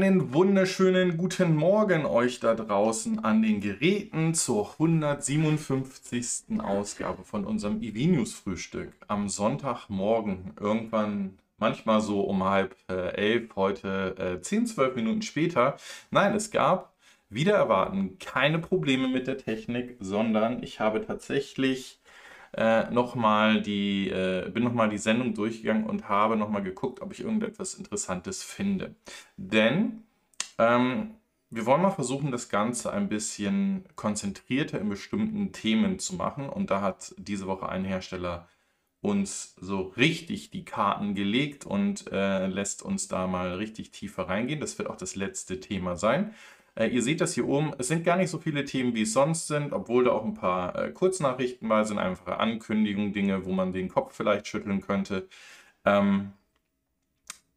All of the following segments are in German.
Einen wunderschönen guten Morgen euch da draußen an den Geräten zur 157. Ausgabe von unserem EV-News Frühstück am Sonntagmorgen. Irgendwann, manchmal so um halb äh, elf, heute äh, 10, 12 Minuten später. Nein, es gab wieder erwarten keine Probleme mit der Technik, sondern ich habe tatsächlich äh, nochmal die, äh, bin nochmal die Sendung durchgegangen und habe nochmal geguckt, ob ich irgendetwas Interessantes finde. Denn ähm, wir wollen mal versuchen, das Ganze ein bisschen konzentrierter in bestimmten Themen zu machen. Und da hat diese Woche ein Hersteller uns so richtig die Karten gelegt und äh, lässt uns da mal richtig tiefer reingehen. Das wird auch das letzte Thema sein. Äh, ihr seht das hier oben. Es sind gar nicht so viele Themen, wie es sonst sind, obwohl da auch ein paar äh, Kurznachrichten bei sind, einfache Ankündigungen, Dinge, wo man den Kopf vielleicht schütteln könnte. Ähm,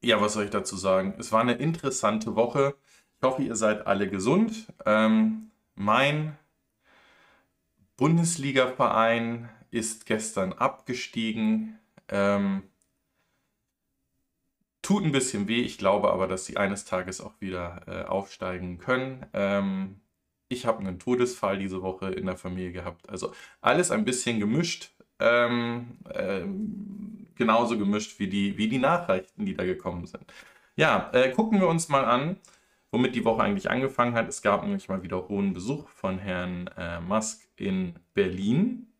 ja, was soll ich dazu sagen? Es war eine interessante Woche. Ich hoffe, ihr seid alle gesund. Ähm, mein Bundesliga-Verein ist gestern abgestiegen. Ähm, Tut ein bisschen weh, ich glaube aber, dass sie eines Tages auch wieder äh, aufsteigen können. Ähm, ich habe einen Todesfall diese Woche in der Familie gehabt. Also alles ein bisschen gemischt. Ähm, ähm, genauso gemischt wie die, wie die Nachrichten, die da gekommen sind. Ja, äh, gucken wir uns mal an, womit die Woche eigentlich angefangen hat. Es gab nämlich mal wieder hohen Besuch von Herrn äh, Musk in Berlin.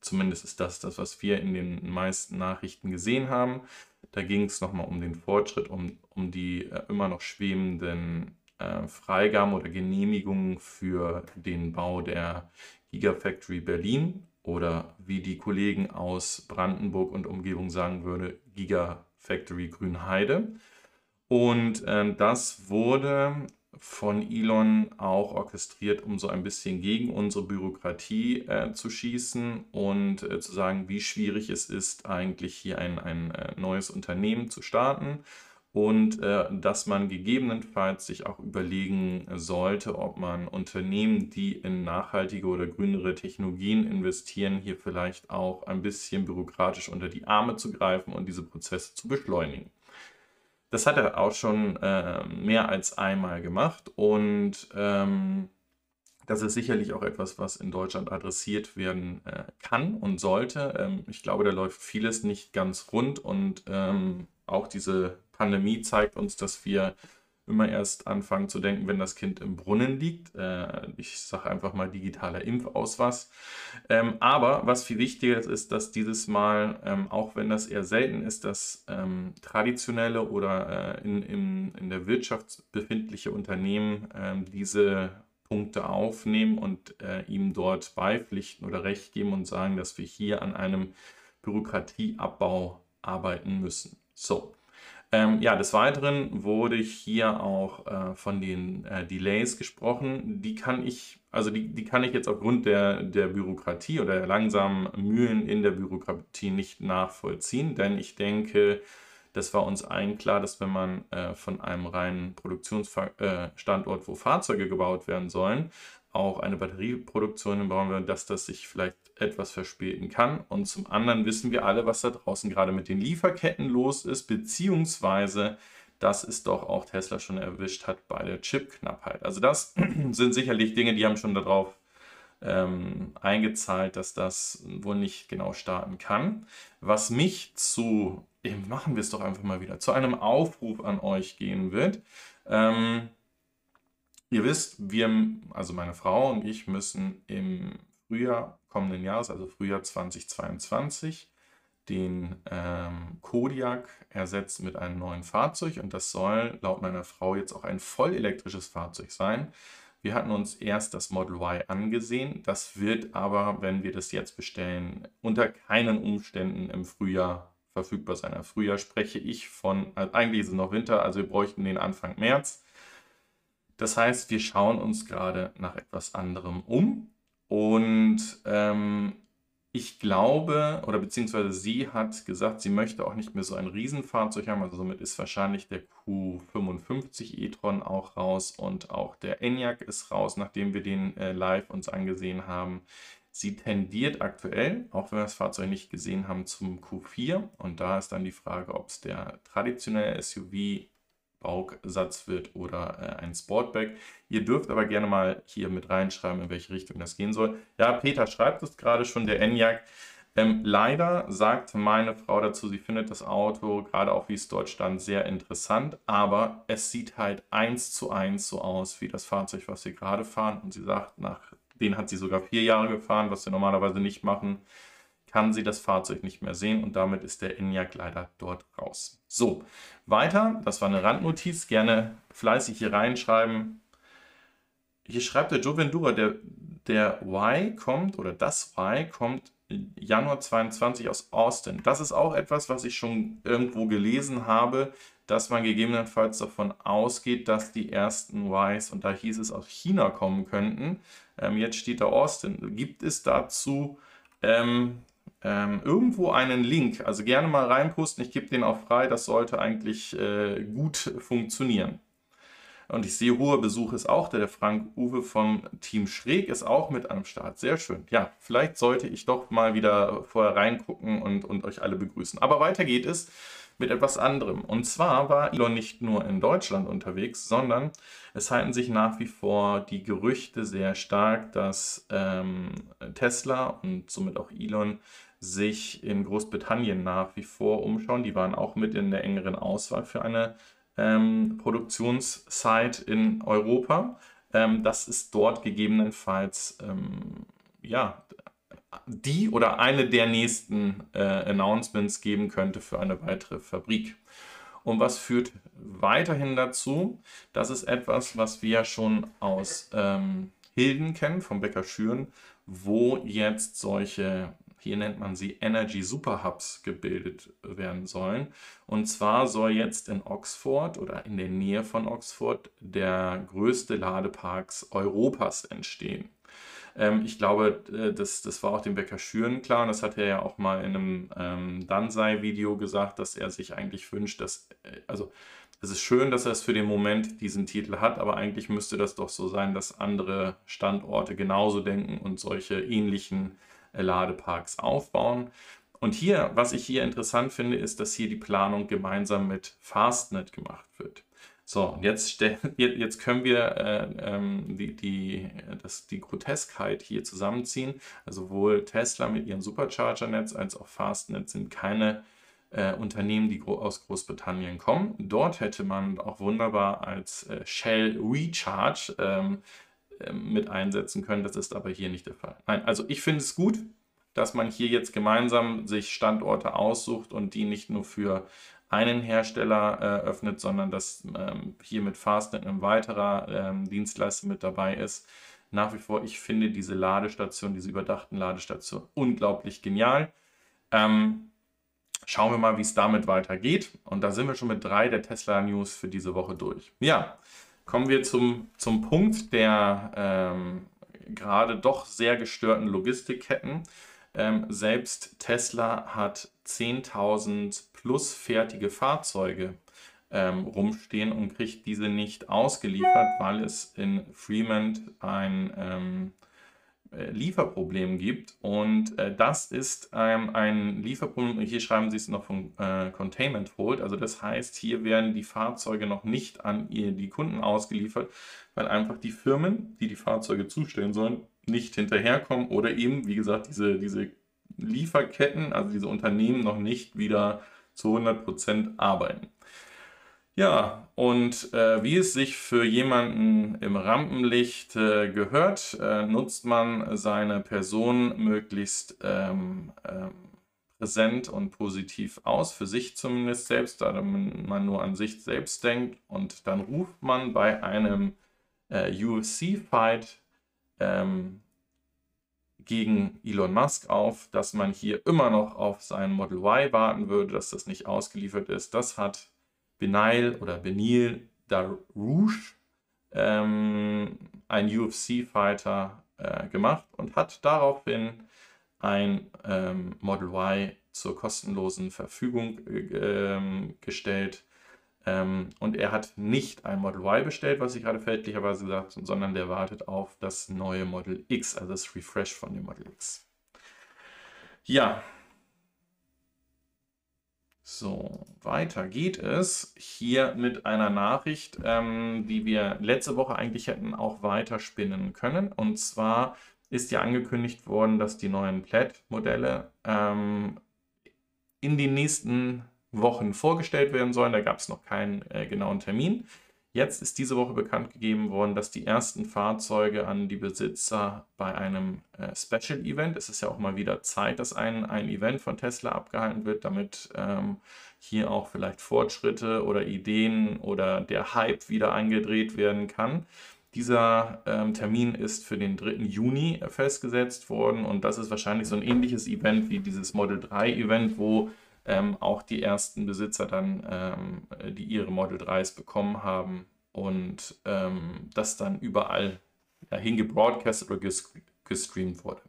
Zumindest ist das das, was wir in den meisten Nachrichten gesehen haben. Da ging es nochmal um den Fortschritt, um, um die äh, immer noch schwebenden äh, Freigaben oder Genehmigungen für den Bau der Gigafactory Berlin oder wie die Kollegen aus Brandenburg und Umgebung sagen würde, Gigafactory Grünheide. Und äh, das wurde von Elon auch orchestriert, um so ein bisschen gegen unsere Bürokratie äh, zu schießen und äh, zu sagen, wie schwierig es ist, eigentlich hier ein, ein äh, neues Unternehmen zu starten und äh, dass man gegebenenfalls sich auch überlegen sollte, ob man Unternehmen, die in nachhaltige oder grünere Technologien investieren, hier vielleicht auch ein bisschen bürokratisch unter die Arme zu greifen und diese Prozesse zu beschleunigen. Das hat er auch schon äh, mehr als einmal gemacht und ähm, das ist sicherlich auch etwas, was in Deutschland adressiert werden äh, kann und sollte. Ähm, ich glaube, da läuft vieles nicht ganz rund und ähm, auch diese Pandemie zeigt uns, dass wir immer erst anfangen zu denken, wenn das Kind im Brunnen liegt. Äh, ich sage einfach mal digitaler Impfausweis. Ähm, aber was viel wichtiger ist, ist, dass dieses Mal, ähm, auch wenn das eher selten ist, dass ähm, traditionelle oder äh, in, in, in der Wirtschaft befindliche Unternehmen ähm, diese Punkte aufnehmen und äh, ihm dort beipflichten oder Recht geben und sagen, dass wir hier an einem Bürokratieabbau arbeiten müssen. So, ähm, ja, des Weiteren wurde hier auch äh, von den äh, Delays gesprochen. Die kann ich, also die, die kann ich jetzt aufgrund der, der Bürokratie oder der langsamen Mühlen in der Bürokratie nicht nachvollziehen, denn ich denke, das war uns allen klar, dass wenn man äh, von einem reinen Produktionsstandort, äh, wo Fahrzeuge gebaut werden sollen, auch eine Batterieproduktion bauen will, dass das sich vielleicht etwas verspäten kann. Und zum anderen wissen wir alle, was da draußen gerade mit den Lieferketten los ist, beziehungsweise dass es doch auch Tesla schon erwischt hat bei der Chipknappheit. Also das sind sicherlich Dinge, die haben schon darauf ähm, eingezahlt, dass das wohl nicht genau starten kann. Was mich zu, machen wir es doch einfach mal wieder, zu einem Aufruf an euch gehen wird. Ähm, ihr wisst, wir, also meine Frau und ich müssen im Frühjahr kommenden Jahres, also Frühjahr 2022, den ähm, Kodiak ersetzt mit einem neuen Fahrzeug und das soll laut meiner Frau jetzt auch ein vollelektrisches Fahrzeug sein. Wir hatten uns erst das Model Y angesehen. Das wird aber, wenn wir das jetzt bestellen, unter keinen Umständen im Frühjahr verfügbar sein. Im Frühjahr spreche ich von, also eigentlich ist es noch Winter, also wir bräuchten den Anfang März. Das heißt, wir schauen uns gerade nach etwas anderem um. Und ähm, ich glaube, oder beziehungsweise sie hat gesagt, sie möchte auch nicht mehr so ein Riesenfahrzeug haben. Also somit ist wahrscheinlich der Q55 e-tron auch raus und auch der Enyaq ist raus, nachdem wir den äh, live uns angesehen haben. Sie tendiert aktuell, auch wenn wir das Fahrzeug nicht gesehen haben, zum Q4. Und da ist dann die Frage, ob es der traditionelle SUV Baugsatz wird oder äh, ein Sportback. Ihr dürft aber gerne mal hier mit reinschreiben, in welche Richtung das gehen soll. Ja, Peter schreibt es gerade schon, der Enyaq. Ähm, leider sagt meine Frau dazu, sie findet das Auto, gerade auch wie es dort stand, sehr interessant, aber es sieht halt eins zu eins so aus wie das Fahrzeug, was wir gerade fahren. Und sie sagt, nach den hat sie sogar vier Jahre gefahren, was wir normalerweise nicht machen kann sie das Fahrzeug nicht mehr sehen und damit ist der Enyaq leider dort raus. So, weiter, das war eine Randnotiz, gerne fleißig hier reinschreiben. Hier schreibt der Joe Vendura, der, der Y kommt oder das Y kommt Januar 22 aus Austin. Das ist auch etwas, was ich schon irgendwo gelesen habe, dass man gegebenenfalls davon ausgeht, dass die ersten Ys, und da hieß es aus China kommen könnten. Ähm, jetzt steht da Austin. Gibt es dazu ähm, ähm, irgendwo einen Link. Also gerne mal reinposten. Ich gebe den auch frei. Das sollte eigentlich äh, gut funktionieren. Und ich sehe, hoher Besuch ist auch der, der Frank Uwe vom Team Schräg ist auch mit am Start. Sehr schön. Ja, vielleicht sollte ich doch mal wieder vorher reingucken und, und euch alle begrüßen. Aber weiter geht es mit etwas anderem. Und zwar war Elon nicht nur in Deutschland unterwegs, sondern es halten sich nach wie vor die Gerüchte sehr stark, dass ähm, Tesla und somit auch Elon sich in Großbritannien nach wie vor umschauen. Die waren auch mit in der engeren Auswahl für eine ähm, Produktionssite in Europa. Ähm, dass es dort gegebenenfalls ähm, ja, die oder eine der nächsten äh, Announcements geben könnte für eine weitere Fabrik. Und was führt weiterhin dazu? Das ist etwas, was wir schon aus ähm, Hilden kennen, vom Bäcker Schüren, wo jetzt solche hier nennt man sie Energy Superhubs gebildet werden sollen. Und zwar soll jetzt in Oxford oder in der Nähe von Oxford der größte Ladeparks Europas entstehen. Ähm, ich glaube, äh, das, das war auch dem Bäcker Schüren klar und das hat er ja auch mal in einem ähm, Dansei-Video gesagt, dass er sich eigentlich wünscht, dass, äh, also es ist schön, dass er es für den Moment diesen Titel hat, aber eigentlich müsste das doch so sein, dass andere Standorte genauso denken und solche ähnlichen Ladeparks aufbauen. Und hier, was ich hier interessant finde, ist, dass hier die Planung gemeinsam mit Fastnet gemacht wird. So, jetzt, jetzt können wir äh, ähm, die, die, das, die Groteskheit hier zusammenziehen. Also sowohl Tesla mit ihrem Supercharger-Netz als auch Fastnet sind keine äh, Unternehmen, die gro aus Großbritannien kommen. Dort hätte man auch wunderbar als äh, Shell Recharge ähm, ähm, mit einsetzen können. Das ist aber hier nicht der Fall. Nein, also ich finde es gut, dass man hier jetzt gemeinsam sich Standorte aussucht und die nicht nur für einen Hersteller äh, öffnet, sondern dass ähm, hier mit Fastnet ein weiterer ähm, Dienstleister mit dabei ist. Nach wie vor, ich finde diese Ladestation, diese überdachten Ladestationen unglaublich genial. Ähm, schauen wir mal, wie es damit weitergeht. Und da sind wir schon mit drei der Tesla News für diese Woche durch. Ja, kommen wir zum, zum Punkt der ähm, gerade doch sehr gestörten Logistikketten. Ähm, selbst Tesla hat 10.000 plus fertige Fahrzeuge ähm, rumstehen und kriegt diese nicht ausgeliefert, weil es in Fremont ein ähm, äh, Lieferproblem gibt. Und äh, das ist ähm, ein Lieferproblem, hier schreiben sie es noch von äh, Containment Hold. Also das heißt, hier werden die Fahrzeuge noch nicht an ihr, die Kunden ausgeliefert, weil einfach die Firmen, die die Fahrzeuge zustellen sollen, nicht hinterherkommen oder eben, wie gesagt, diese, diese Lieferketten, also diese Unternehmen noch nicht wieder zu 100% arbeiten. Ja, und äh, wie es sich für jemanden im Rampenlicht äh, gehört, äh, nutzt man seine Person möglichst ähm, ähm, präsent und positiv aus, für sich zumindest selbst, da man nur an sich selbst denkt. Und dann ruft man bei einem äh, UFC-Fight ähm, gegen Elon Musk auf, dass man hier immer noch auf sein Model Y warten würde, dass das nicht ausgeliefert ist. Das hat Benail oder Benil Darouche, ähm, ein UFC-Fighter, äh, gemacht und hat daraufhin ein ähm, Model Y zur kostenlosen Verfügung äh, gestellt. Ähm, und er hat nicht ein Model Y bestellt, was ich gerade fälschlicherweise gesagt habe, sondern der wartet auf das neue Model X, also das Refresh von dem Model X. Ja, So, weiter geht es hier mit einer Nachricht, ähm, die wir letzte Woche eigentlich hätten auch weiter spinnen können. Und zwar ist ja angekündigt worden, dass die neuen Plaid-Modelle ähm, in den nächsten Wochen vorgestellt werden sollen. Da gab es noch keinen äh, genauen Termin. Jetzt ist diese Woche bekannt gegeben worden, dass die ersten Fahrzeuge an die Besitzer bei einem äh, Special Event, es ist ja auch mal wieder Zeit, dass ein, ein Event von Tesla abgehalten wird, damit ähm, hier auch vielleicht Fortschritte oder Ideen oder der Hype wieder eingedreht werden kann. Dieser ähm, Termin ist für den 3. Juni festgesetzt worden und das ist wahrscheinlich so ein ähnliches Event wie dieses Model 3 Event, wo ähm, auch die ersten Besitzer dann, ähm, die ihre Model 3s bekommen haben und ähm, das dann überall ja, hingebroadcastet oder gestreamt wurde.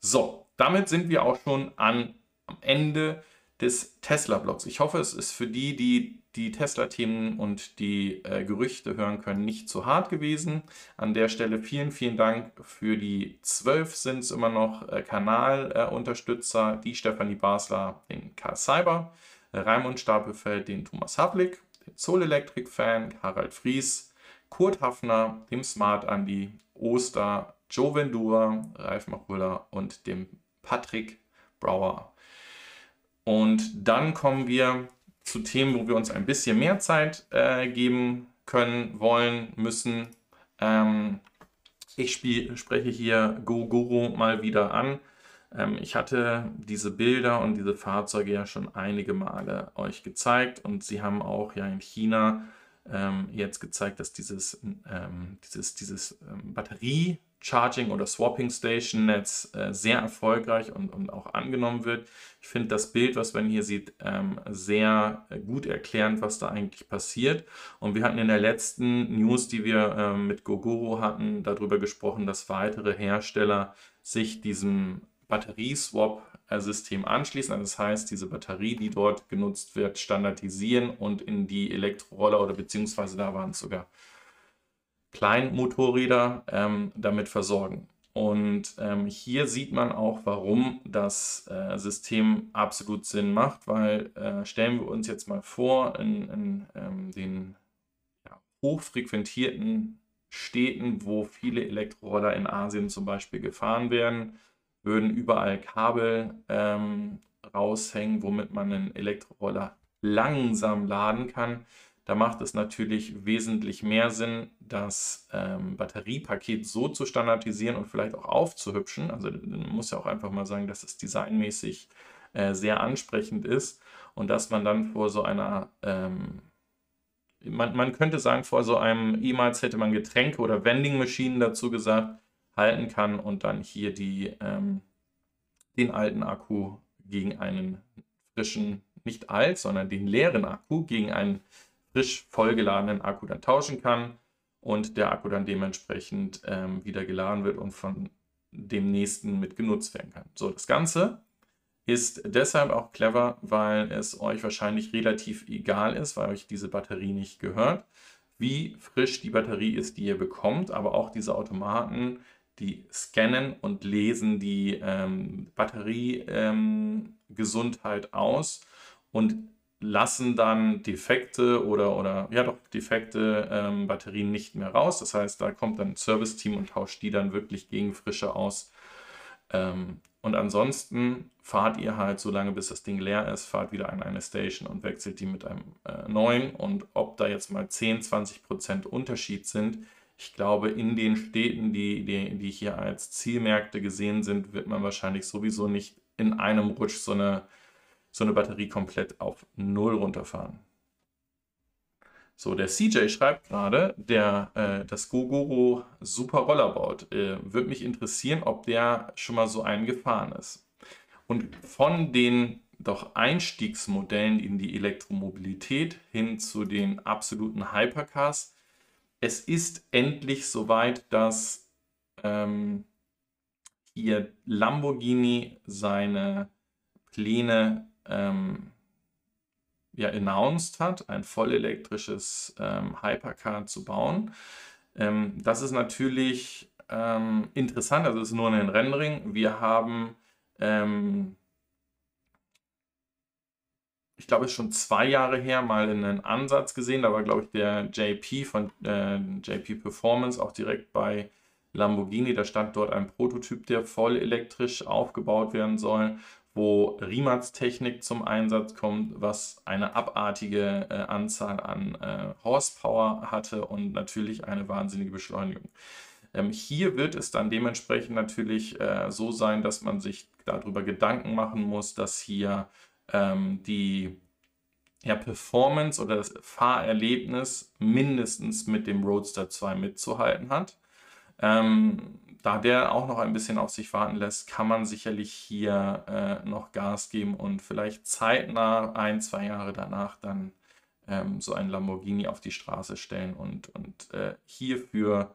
So, damit sind wir auch schon an, am Ende des Tesla-Blogs. Ich hoffe, es ist für die, die die Tesla-Themen und die äh, Gerüchte hören können, nicht zu hart gewesen. An der Stelle vielen, vielen Dank für die zwölf sind es immer noch äh, Kanalunterstützer, äh, die Stefanie Basler, den Karl Cyber, Raimund Stapelfeld, den Thomas Havlik, den Soul Electric Fan, Harald Fries, Kurt Hafner, dem Smart Andy, Oster, Joe Vendura, Ralf Machulla und dem Patrick Brauer. Und dann kommen wir zu Themen, wo wir uns ein bisschen mehr Zeit äh, geben können, wollen, müssen. Ähm, ich spiel, spreche hier Gogoro mal wieder an. Ähm, ich hatte diese Bilder und diese Fahrzeuge ja schon einige Male euch gezeigt und sie haben auch ja in China ähm, jetzt gezeigt, dass dieses, ähm, dieses, dieses ähm, Batterie Charging oder Swapping Station Netz äh, sehr erfolgreich und, und auch angenommen wird. Ich finde das Bild, was man hier sieht, ähm, sehr gut erklärend, was da eigentlich passiert. Und wir hatten in der letzten News, die wir ähm, mit Gogoro hatten, darüber gesprochen, dass weitere Hersteller sich diesem Batterieswap-System anschließen. Also das heißt, diese Batterie, die dort genutzt wird, standardisieren und in die Elektroroller oder beziehungsweise da waren es sogar Kleinmotorräder ähm, damit versorgen. Und ähm, hier sieht man auch, warum das äh, System absolut Sinn macht, weil äh, stellen wir uns jetzt mal vor, in, in ähm, den ja, hochfrequentierten Städten, wo viele Elektroroller in Asien zum Beispiel gefahren werden, würden überall Kabel ähm, raushängen, womit man einen Elektroroller langsam laden kann. Da macht es natürlich wesentlich mehr Sinn, das ähm, Batteriepaket so zu standardisieren und vielleicht auch aufzuhübschen. Also man muss ja auch einfach mal sagen, dass es designmäßig äh, sehr ansprechend ist und dass man dann vor so einer, ähm, man, man könnte sagen, vor so einem, ehemals hätte man Getränke oder Vending Maschinen dazu gesagt, halten kann und dann hier die, ähm, den alten Akku gegen einen frischen, nicht alt, sondern den leeren Akku gegen einen frisch vollgeladenen Akku dann tauschen kann und der Akku dann dementsprechend ähm, wieder geladen wird und von dem nächsten mit genutzt werden kann. So, das Ganze ist deshalb auch clever, weil es euch wahrscheinlich relativ egal ist, weil euch diese Batterie nicht gehört, wie frisch die Batterie ist, die ihr bekommt, aber auch diese Automaten, die scannen und lesen die ähm, Batteriegesundheit ähm, aus und lassen dann defekte oder, oder ja doch defekte ähm, Batterien nicht mehr raus. Das heißt, da kommt dann ein Service-Team und tauscht die dann wirklich gegen frische aus. Ähm, und ansonsten fahrt ihr halt so lange, bis das Ding leer ist, fahrt wieder an eine Station und wechselt die mit einem äh, neuen. Und ob da jetzt mal 10, 20 Prozent Unterschied sind, ich glaube, in den Städten, die, die, die hier als Zielmärkte gesehen sind, wird man wahrscheinlich sowieso nicht in einem Rutsch so eine so eine Batterie komplett auf Null runterfahren. So, der CJ schreibt gerade, der äh, das Gogoro Super Roller baut. Äh, Würde mich interessieren, ob der schon mal so einen gefahren ist. Und von den doch Einstiegsmodellen in die Elektromobilität hin zu den absoluten Hypercars, es ist endlich soweit, dass ähm, hier Lamborghini seine Pläne ähm, ja, announced hat, ein vollelektrisches ähm, Hypercar zu bauen. Ähm, das ist natürlich ähm, interessant, also es ist nur ein Rendering. Wir haben ähm, ich glaube, es ist schon zwei Jahre her, mal einen Ansatz gesehen. Da war, glaube ich, der JP von äh, JP Performance auch direkt bei Lamborghini. Da stand dort ein Prototyp, der voll elektrisch aufgebaut werden soll, wo Riemats Technik zum Einsatz kommt, was eine abartige äh, Anzahl an äh, Horsepower hatte und natürlich eine wahnsinnige Beschleunigung. Ähm, hier wird es dann dementsprechend natürlich äh, so sein, dass man sich darüber Gedanken machen muss, dass hier ähm, die ja, Performance oder das Fahrerlebnis mindestens mit dem Roadster 2 mitzuhalten hat. Ähm, da der auch noch ein bisschen auf sich warten lässt, kann man sicherlich hier äh, noch Gas geben und vielleicht zeitnah, ein, zwei Jahre danach, dann ähm, so ein Lamborghini auf die Straße stellen und, und äh, hierfür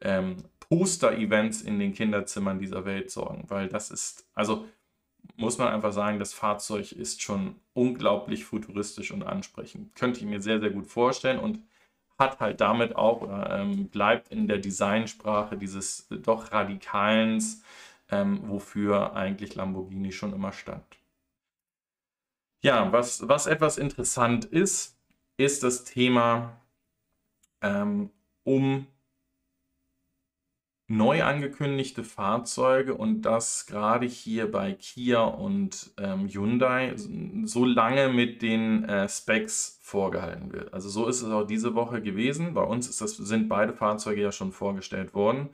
ähm, Poster-Events in den Kinderzimmern dieser Welt sorgen, weil das ist, also muss man einfach sagen, das Fahrzeug ist schon unglaublich futuristisch und ansprechend. Könnte ich mir sehr, sehr gut vorstellen und hat halt damit auch, ähm, bleibt in der Designsprache dieses doch Radikalens, ähm, wofür eigentlich Lamborghini schon immer stand. Ja, was, was etwas interessant ist, ist das Thema ähm, um neu angekündigte Fahrzeuge und das gerade hier bei Kia und ähm, Hyundai so lange mit den äh, Specs vorgehalten wird. Also so ist es auch diese Woche gewesen. Bei uns das, sind beide Fahrzeuge ja schon vorgestellt worden.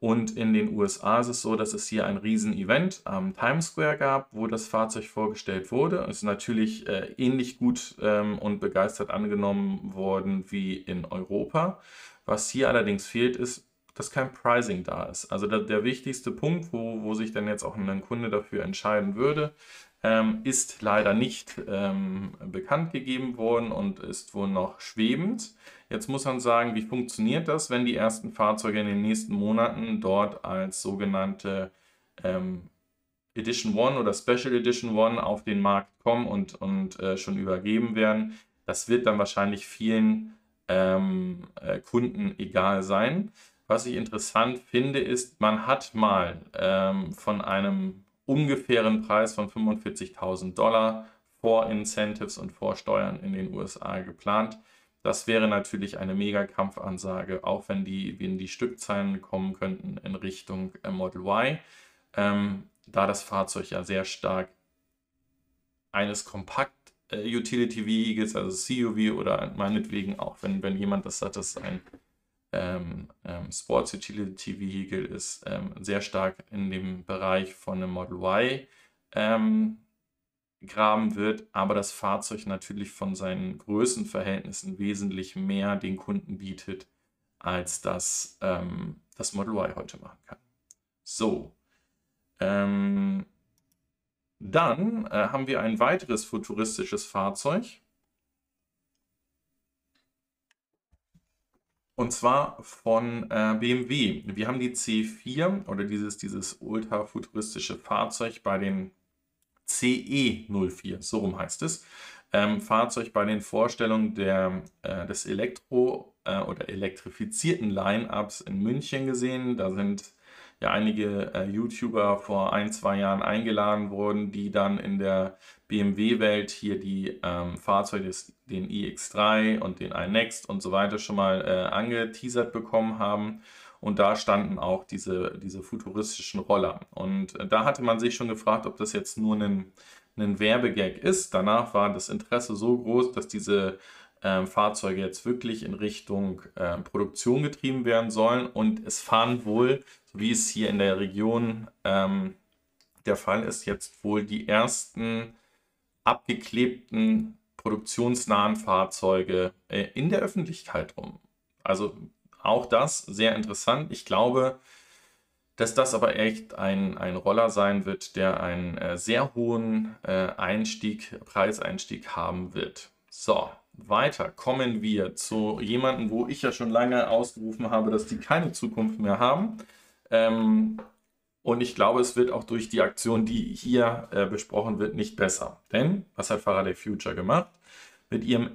Und in den USA ist es so, dass es hier ein Riesen-Event am Times Square gab, wo das Fahrzeug vorgestellt wurde. Es ist natürlich äh, ähnlich gut ähm, und begeistert angenommen worden wie in Europa. Was hier allerdings fehlt, ist dass kein Pricing da ist. Also der, der wichtigste Punkt, wo, wo sich dann jetzt auch ein Kunde dafür entscheiden würde, ähm, ist leider nicht ähm, bekannt gegeben worden und ist wohl noch schwebend. Jetzt muss man sagen, wie funktioniert das, wenn die ersten Fahrzeuge in den nächsten Monaten dort als sogenannte ähm, Edition One oder Special Edition One auf den Markt kommen und, und äh, schon übergeben werden? Das wird dann wahrscheinlich vielen ähm, äh, Kunden egal sein. Was ich interessant finde, ist, man hat mal ähm, von einem ungefähren Preis von 45.000 Dollar vor Incentives und vor Steuern in den USA geplant. Das wäre natürlich eine Mega-Kampfansage, auch wenn die, wenn die Stückzahlen kommen könnten in Richtung äh, Model Y, ähm, da das Fahrzeug ja sehr stark eines kompakt äh, Utility Vehicles, also CUV oder meinetwegen auch, wenn, wenn jemand das hat, das ein ähm, ähm, Sports Utility Vehicle ist ähm, sehr stark in dem Bereich von einem Model Y ähm, graben wird, aber das Fahrzeug natürlich von seinen Größenverhältnissen wesentlich mehr den Kunden bietet, als das ähm, das Model Y heute machen kann. So. Ähm, dann äh, haben wir ein weiteres futuristisches Fahrzeug. Und zwar von äh, BMW. Wir haben die C4 oder dieses, dieses ultra-futuristische Fahrzeug bei den CE04, so rum heißt es. Ähm, Fahrzeug bei den Vorstellungen der, äh, des Elektro- äh, oder elektrifizierten Line-Ups in München gesehen. Da sind ja einige äh, YouTuber vor ein, zwei Jahren eingeladen worden, die dann in der BMW-Welt hier die ähm, Fahrzeuge, den iX3 und den iNext und so weiter schon mal äh, angeteasert bekommen haben. Und da standen auch diese, diese futuristischen Roller. Und äh, da hatte man sich schon gefragt, ob das jetzt nur ein, ein Werbegag ist. Danach war das Interesse so groß, dass diese äh, Fahrzeuge jetzt wirklich in Richtung äh, Produktion getrieben werden sollen. Und es fahren wohl, so wie es hier in der Region ähm, der Fall ist, jetzt wohl die ersten abgeklebten produktionsnahen Fahrzeuge äh, in der Öffentlichkeit rum. Also auch das sehr interessant. Ich glaube, dass das aber echt ein, ein Roller sein wird, der einen äh, sehr hohen äh, Einstieg, Preiseinstieg haben wird. So, weiter kommen wir zu jemandem, wo ich ja schon lange ausgerufen habe, dass die keine Zukunft mehr haben. Ähm, und ich glaube, es wird auch durch die Aktion, die hier äh, besprochen wird, nicht besser. Denn, was hat Faraday Future gemacht? Mit ihrem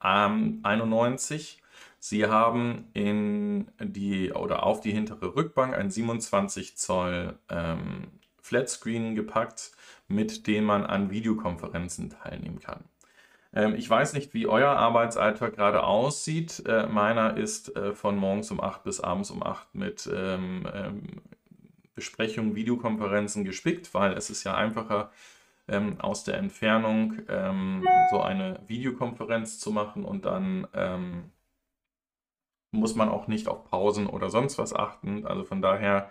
FF91, sie haben in die oder auf die hintere Rückbank ein 27 Zoll ähm, Flatscreen gepackt, mit dem man an Videokonferenzen teilnehmen kann. Ähm, ich weiß nicht, wie euer Arbeitsalltag gerade aussieht. Äh, meiner ist äh, von morgens um 8 bis abends um 8 mit ähm, ähm, Besprechungen, Videokonferenzen gespickt, weil es ist ja einfacher, ähm, aus der Entfernung so eine Videokonferenz zu machen und dann muss man auch nicht auf Pausen oder sonst was achten. Also von daher,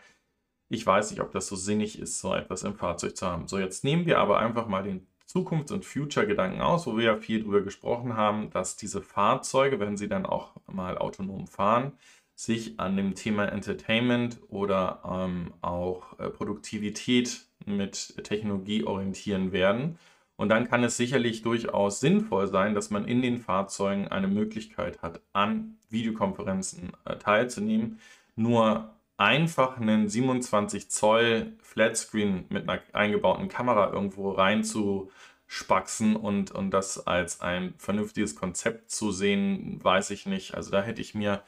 ich weiß nicht, ob das so sinnig ist, so etwas im Fahrzeug zu haben. So, jetzt nehmen wir aber einfach mal den Zukunfts- und Future-Gedanken aus, wo wir ja viel darüber gesprochen haben, dass diese Fahrzeuge, wenn sie dann auch mal autonom fahren, sich an dem Thema Entertainment oder ähm, auch äh, Produktivität mit Technologie orientieren werden. Und dann kann es sicherlich durchaus sinnvoll sein, dass man in den Fahrzeugen eine Möglichkeit hat, an Videokonferenzen äh, teilzunehmen. Nur einfach einen 27 Zoll Flatscreen mit einer eingebauten Kamera irgendwo rein zu spaxen und, und das als ein vernünftiges Konzept zu sehen, weiß ich nicht. Also da hätte ich mir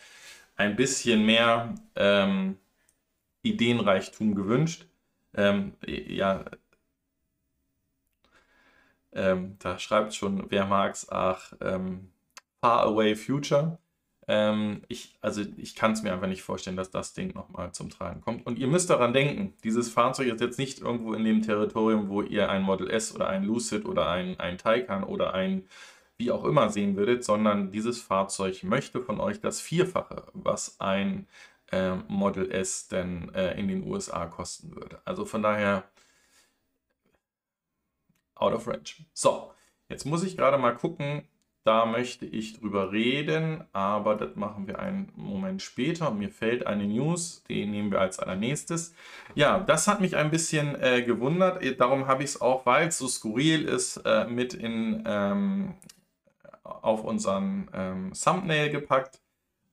ein bisschen mehr ähm, Ideenreichtum gewünscht. Ähm, ja, ähm, da schreibt schon, wer mag's, ach, ähm, Far Away Future. Ähm, ich, also ich kann es mir einfach nicht vorstellen, dass das Ding nochmal zum Tragen kommt. Und ihr müsst daran denken, dieses Fahrzeug ist jetzt nicht irgendwo in dem Territorium, wo ihr ein Model S oder ein Lucid oder ein, ein Taycan oder ein wie auch immer sehen würdet, sondern dieses Fahrzeug möchte von euch das Vierfache, was ein äh, Model S denn äh, in den USA kosten würde. Also von daher out of range. So, jetzt muss ich gerade mal gucken, da möchte ich drüber reden, aber das machen wir einen Moment später. Mir fällt eine News, die nehmen wir als allernächstes. Ja, das hat mich ein bisschen äh, gewundert. Darum habe ich es auch, weil es so skurril ist, äh, mit in, ähm, auf unseren ähm, Thumbnail gepackt.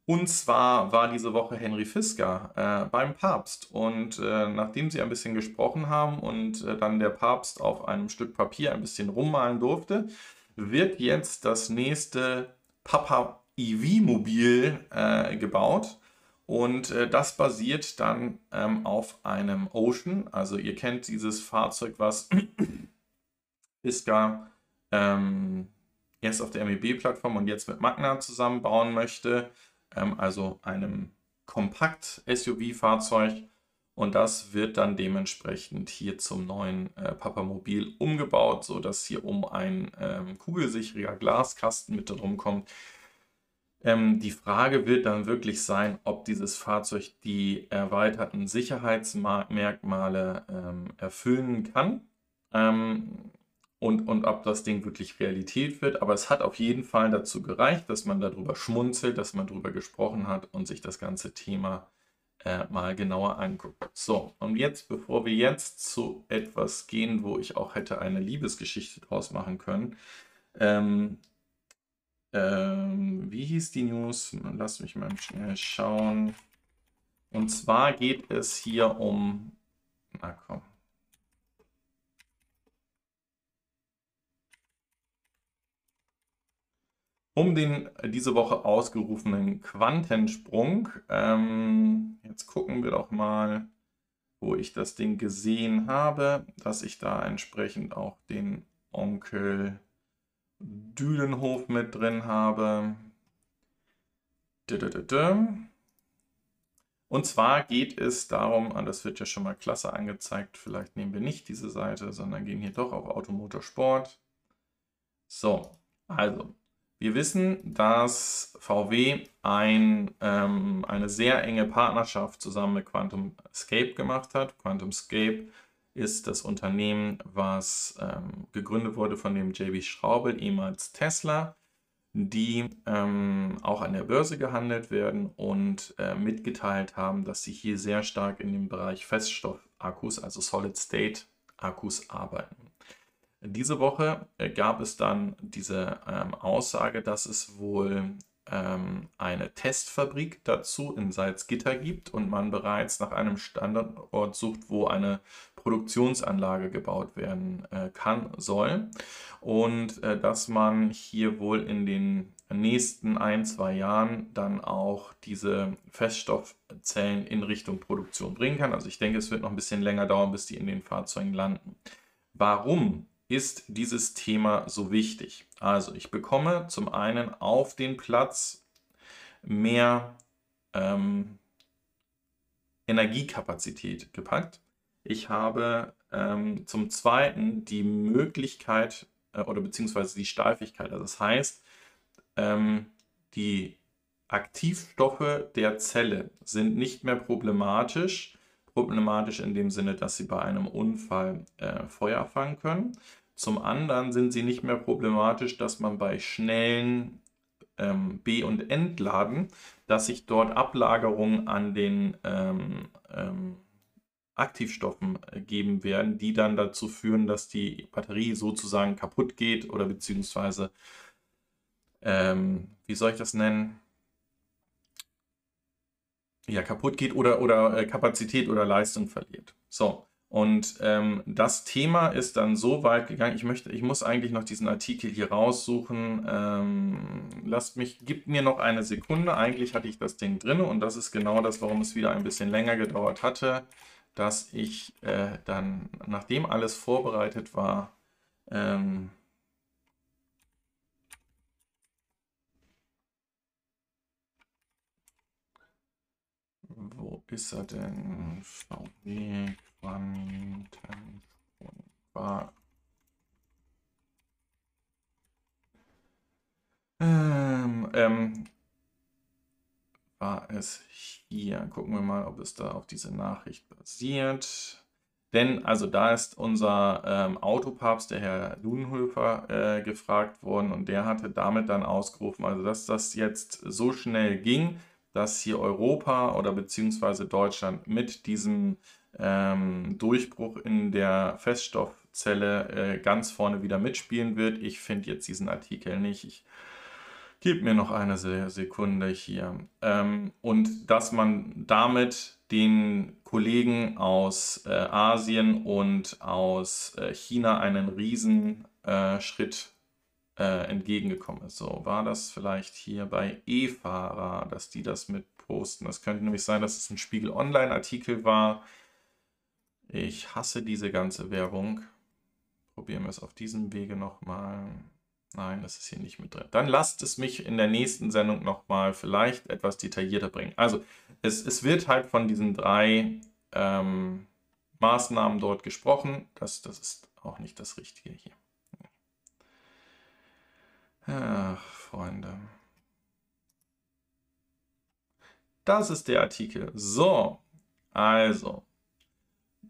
Und zwar war diese Woche Henry Fisker äh, beim Papst. Und äh, nachdem sie ein bisschen gesprochen haben und äh, dann der Papst auf einem Stück Papier ein bisschen rummalen durfte, wird jetzt das nächste Papa EV-Mobil äh, gebaut. Und äh, das basiert dann ähm, auf einem Ocean. Also ihr kennt dieses Fahrzeug, was Fisker ähm, erst auf der MEB-Plattform und jetzt mit Magna zusammenbauen möchte. Ähm, also einem Kompakt-SUV-Fahrzeug. Und das wird dann dementsprechend hier zum neuen äh, Papamobil umgebaut, sodass hier um ein ähm, kugelsicherer Glaskasten mit drum kommt. Ähm, die Frage wird dann wirklich sein, ob dieses Fahrzeug die erweiterten Sicherheitsmerkmale ähm, erfüllen kann ähm, und, und ob das Ding wirklich Realität wird. Aber es hat auf jeden Fall dazu gereicht, dass man darüber schmunzelt, dass man darüber gesprochen hat und sich das ganze Thema äh, mal genauer anguckt. So, und jetzt, bevor wir jetzt zu etwas gehen, wo ich auch hätte eine Liebesgeschichte draus machen können, ähm, ähm, wie hieß die News? Lass mich mal schnell schauen. Und zwar geht es hier um, na komm, um den diese Woche ausgerufenen Quantensprung. Ähm, jetzt gucken wir doch mal, wo ich das Ding gesehen habe, dass ich da entsprechend auch den Onkel Dülenhof mit drin habe. Und zwar geht es darum, und das wird ja schon mal klasse angezeigt, vielleicht nehmen wir nicht diese Seite, sondern gehen hier doch auf Automotorsport. So, also wir wissen, dass VW ein, ähm, eine sehr enge Partnerschaft zusammen mit Quantum Scape gemacht hat. Quantum Scape ist das Unternehmen, was ähm, gegründet wurde von dem JB Schraubel, ehemals Tesla, die ähm, auch an der Börse gehandelt werden und äh, mitgeteilt haben, dass sie hier sehr stark in dem Bereich Feststoffakkus, also Solid-State-Akkus arbeiten. Diese Woche äh, gab es dann diese ähm, Aussage, dass es wohl ähm, eine Testfabrik dazu in Salzgitter gibt und man bereits nach einem Standort sucht, wo eine Produktionsanlage gebaut werden äh, kann, soll. Und äh, dass man hier wohl in den nächsten ein, zwei Jahren dann auch diese Feststoffzellen in Richtung Produktion bringen kann. Also ich denke, es wird noch ein bisschen länger dauern, bis die in den Fahrzeugen landen. Warum ist dieses Thema so wichtig? Also ich bekomme zum einen auf den Platz mehr ähm, Energiekapazität gepackt. Ich habe ähm, zum Zweiten die Möglichkeit äh, oder beziehungsweise die Steifigkeit. Also das heißt, ähm, die Aktivstoffe der Zelle sind nicht mehr problematisch. Problematisch in dem Sinne, dass sie bei einem Unfall äh, Feuer fangen können. Zum anderen sind sie nicht mehr problematisch, dass man bei schnellen ähm, B- und Entladen, dass sich dort Ablagerungen an den ähm, ähm, Aktivstoffen äh, geben werden, die dann dazu führen, dass die Batterie sozusagen kaputt geht oder beziehungsweise, ähm, wie soll ich das nennen? Ja, kaputt geht oder, oder äh, Kapazität oder Leistung verliert. So, und ähm, das Thema ist dann so weit gegangen, ich möchte, ich muss eigentlich noch diesen Artikel hier raussuchen. Ähm, lasst mich, gib mir noch eine Sekunde. Eigentlich hatte ich das Ding drin und das ist genau das, warum es wieder ein bisschen länger gedauert hatte, dass ich äh, dann, nachdem alles vorbereitet war, ähm, wo ist er denn? VW War. Ähm, ähm, war es hier. Gucken wir mal, ob es da auf diese Nachricht basiert. Denn, also da ist unser ähm, Autopapst, der Herr Ludenhöfer, äh, gefragt worden und der hatte damit dann ausgerufen, also dass das jetzt so schnell ging, dass hier Europa oder beziehungsweise Deutschland mit diesem ähm, Durchbruch in der Feststoffzelle äh, ganz vorne wieder mitspielen wird. Ich finde jetzt diesen Artikel nicht. Ich gebe mir noch eine Sekunde hier. Ähm, und dass man damit den Kollegen aus äh, Asien und aus äh, China einen Riesenschritt äh, entgegengekommen ist. So, war das vielleicht hier bei E-Fahrer, dass die das mit posten? Das könnte nämlich sein, dass es ein Spiegel Online-Artikel war. Ich hasse diese ganze Werbung. Probieren wir es auf diesem Wege nochmal. Nein, das ist hier nicht mit drin. Dann lasst es mich in der nächsten Sendung nochmal vielleicht etwas detaillierter bringen. Also, es, es wird halt von diesen drei ähm, Maßnahmen dort gesprochen. Das, das ist auch nicht das Richtige hier. Ach, Freunde. Das ist der Artikel. So, also,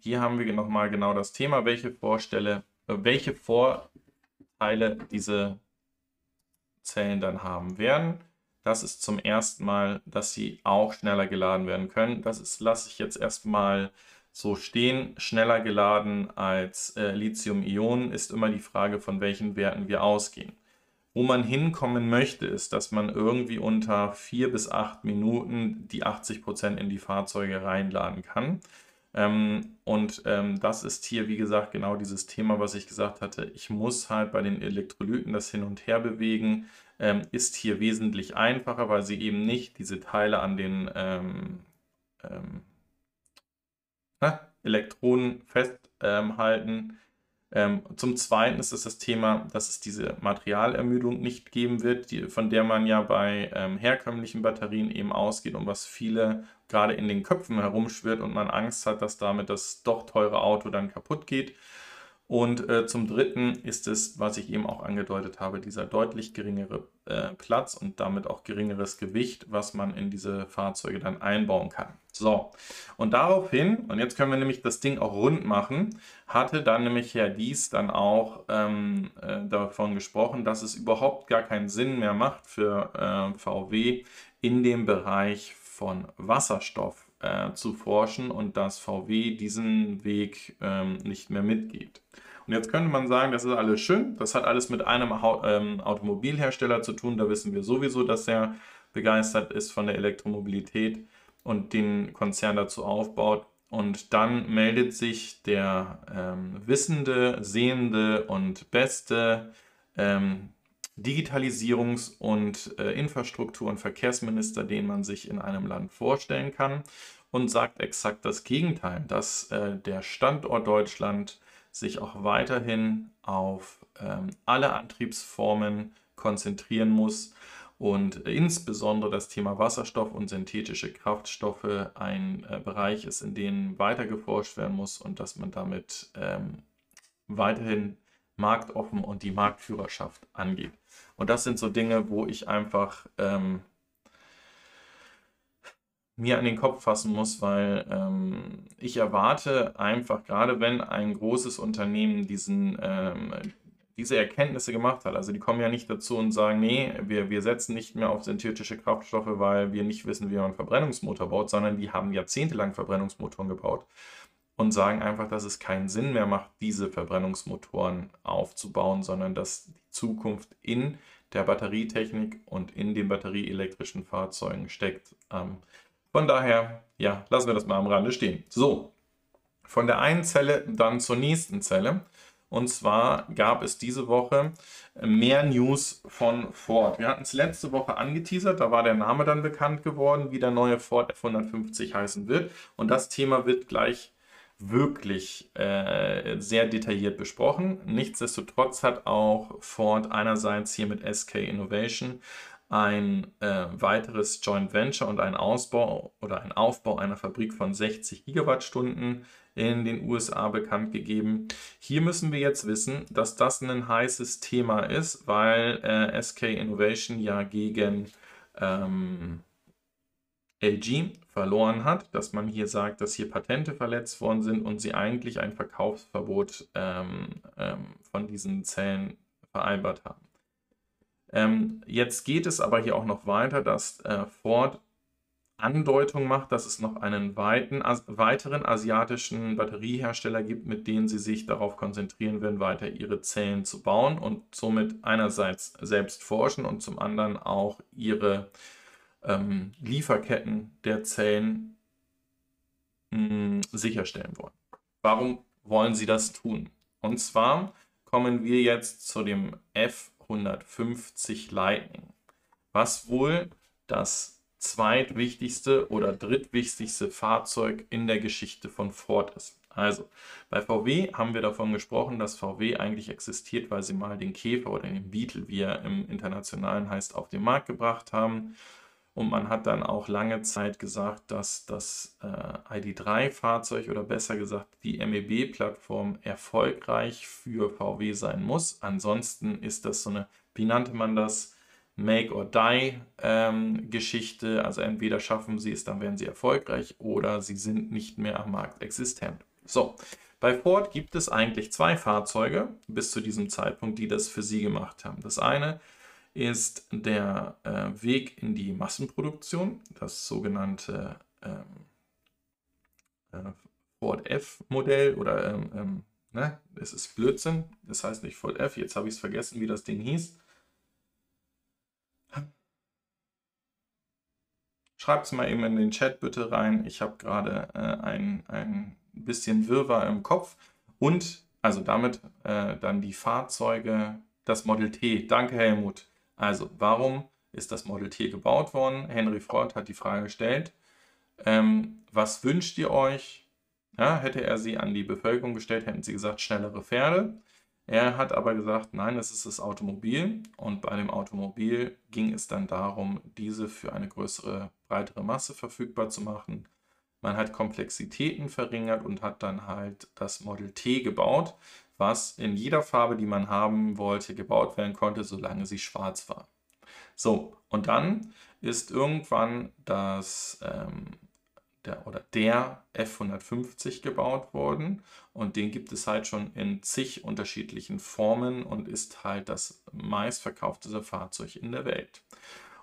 hier haben wir nochmal genau das Thema, welche Vorstelle, äh, welche Vorteile diese Zellen dann haben werden. Das ist zum ersten Mal, dass sie auch schneller geladen werden können. Das ist, lasse ich jetzt erstmal so stehen. Schneller geladen als äh, Lithium-Ionen ist immer die Frage, von welchen Werten wir ausgehen. Wo man hinkommen möchte, ist, dass man irgendwie unter vier bis acht Minuten die 80 Prozent in die Fahrzeuge reinladen kann. Ähm, und ähm, das ist hier, wie gesagt, genau dieses Thema, was ich gesagt hatte. Ich muss halt bei den Elektrolyten das hin und her bewegen. Ähm, ist hier wesentlich einfacher, weil sie eben nicht diese Teile an den ähm, ähm, na, Elektronen festhalten. Ähm, zum Zweiten ist es das Thema, dass es diese Materialermüdung nicht geben wird, die, von der man ja bei herkömmlichen Batterien eben ausgeht und was viele gerade in den Köpfen herumschwirrt und man Angst hat, dass damit das doch teure Auto dann kaputt geht. Und äh, zum Dritten ist es, was ich eben auch angedeutet habe, dieser deutlich geringere äh, Platz und damit auch geringeres Gewicht, was man in diese Fahrzeuge dann einbauen kann. So, und daraufhin, und jetzt können wir nämlich das Ding auch rund machen, hatte dann nämlich Herr Dies dann auch ähm, äh, davon gesprochen, dass es überhaupt gar keinen Sinn mehr macht für äh, VW in dem Bereich von Wasserstoff äh, zu forschen und dass VW diesen Weg ähm, nicht mehr mitgeht. Und jetzt könnte man sagen, das ist alles schön, das hat alles mit einem ähm, Automobilhersteller zu tun, da wissen wir sowieso, dass er begeistert ist von der Elektromobilität und den Konzern dazu aufbaut. Und dann meldet sich der ähm, wissende, sehende und beste ähm, Digitalisierungs- und äh, Infrastruktur- und Verkehrsminister, den man sich in einem Land vorstellen kann und sagt exakt das Gegenteil, dass äh, der Standort Deutschland sich auch weiterhin auf ähm, alle Antriebsformen konzentrieren muss und insbesondere das Thema Wasserstoff und synthetische Kraftstoffe ein äh, Bereich ist, in dem weiter geforscht werden muss und dass man damit ähm, weiterhin marktoffen und die Marktführerschaft angeht. Und das sind so Dinge, wo ich einfach ähm, mir an den Kopf fassen muss, weil ähm, ich erwarte einfach, gerade wenn ein großes Unternehmen diesen, ähm, diese Erkenntnisse gemacht hat, also die kommen ja nicht dazu und sagen, nee, wir, wir setzen nicht mehr auf synthetische Kraftstoffe, weil wir nicht wissen, wie man einen Verbrennungsmotor baut, sondern die haben jahrzehntelang Verbrennungsmotoren gebaut und sagen einfach, dass es keinen Sinn mehr macht, diese Verbrennungsmotoren aufzubauen, sondern dass die Zukunft in der Batterietechnik und in den batterieelektrischen Fahrzeugen steckt. Ähm, von daher, ja, lassen wir das mal am Rande stehen. So, von der einen Zelle dann zur nächsten Zelle. Und zwar gab es diese Woche mehr News von Ford. Wir hatten es letzte Woche angeteasert, da war der Name dann bekannt geworden, wie der neue Ford F150 heißen wird. Und das Thema wird gleich wirklich äh, sehr detailliert besprochen. Nichtsdestotrotz hat auch Ford einerseits hier mit SK Innovation ein äh, weiteres Joint Venture und ein Ausbau oder ein Aufbau einer Fabrik von 60 Gigawattstunden in den USA bekannt gegeben. Hier müssen wir jetzt wissen, dass das ein heißes Thema ist, weil äh, SK Innovation ja gegen ähm, LG verloren hat, dass man hier sagt, dass hier Patente verletzt worden sind und sie eigentlich ein Verkaufsverbot ähm, ähm, von diesen Zellen vereinbart haben. Ähm, jetzt geht es aber hier auch noch weiter, dass äh, Ford Andeutung macht, dass es noch einen weiten, as weiteren asiatischen Batteriehersteller gibt, mit denen sie sich darauf konzentrieren werden, weiter ihre Zellen zu bauen und somit einerseits selbst forschen und zum anderen auch ihre ähm, Lieferketten der Zellen mh, hm, sicherstellen wollen. Warum wollen sie das tun? Und zwar kommen wir jetzt zu dem F150 Lightning, was wohl das zweitwichtigste oder drittwichtigste Fahrzeug in der Geschichte von Ford ist. Also, bei VW haben wir davon gesprochen, dass VW eigentlich existiert, weil sie mal den Käfer oder den Beetle, wie er im Internationalen heißt, auf den Markt gebracht haben und man hat dann auch lange Zeit gesagt, dass das äh, ID3-Fahrzeug oder besser gesagt die MEB-Plattform erfolgreich für VW sein muss. Ansonsten ist das so eine, wie nannte man das, Make-or-Die-Geschichte. Ähm, also entweder schaffen sie es, dann werden sie erfolgreich oder sie sind nicht mehr am Markt existent. So, bei Ford gibt es eigentlich zwei Fahrzeuge bis zu diesem Zeitpunkt, die das für sie gemacht haben. Das eine ist der äh, Weg in die Massenproduktion, das sogenannte ähm, äh, Ford F-Modell oder ähm, ähm, ne, es ist Blödsinn, das heißt nicht Ford F, jetzt habe ich es vergessen, wie das Ding hieß. Schreibt es mal eben in den Chat bitte rein. Ich habe gerade äh, ein, ein bisschen Wirrwarr im Kopf. Und also damit äh, dann die Fahrzeuge, das Model T. Danke, Helmut. Also, warum ist das Model T gebaut worden? Henry Ford hat die Frage gestellt. Ähm, was wünscht ihr euch? Ja, hätte er sie an die Bevölkerung gestellt, hätten sie gesagt, schnellere Pferde. Er hat aber gesagt, nein, es ist das Automobil. Und bei dem Automobil ging es dann darum, diese für eine größere, breitere Masse verfügbar zu machen. Man hat Komplexitäten verringert und hat dann halt das Model T gebaut, was in jeder Farbe, die man haben wollte, gebaut werden konnte, solange sie schwarz war. So, und dann ist irgendwann das ähm, der, oder der F150 gebaut worden und den gibt es halt schon in zig unterschiedlichen Formen und ist halt das meistverkaufteste Fahrzeug in der Welt.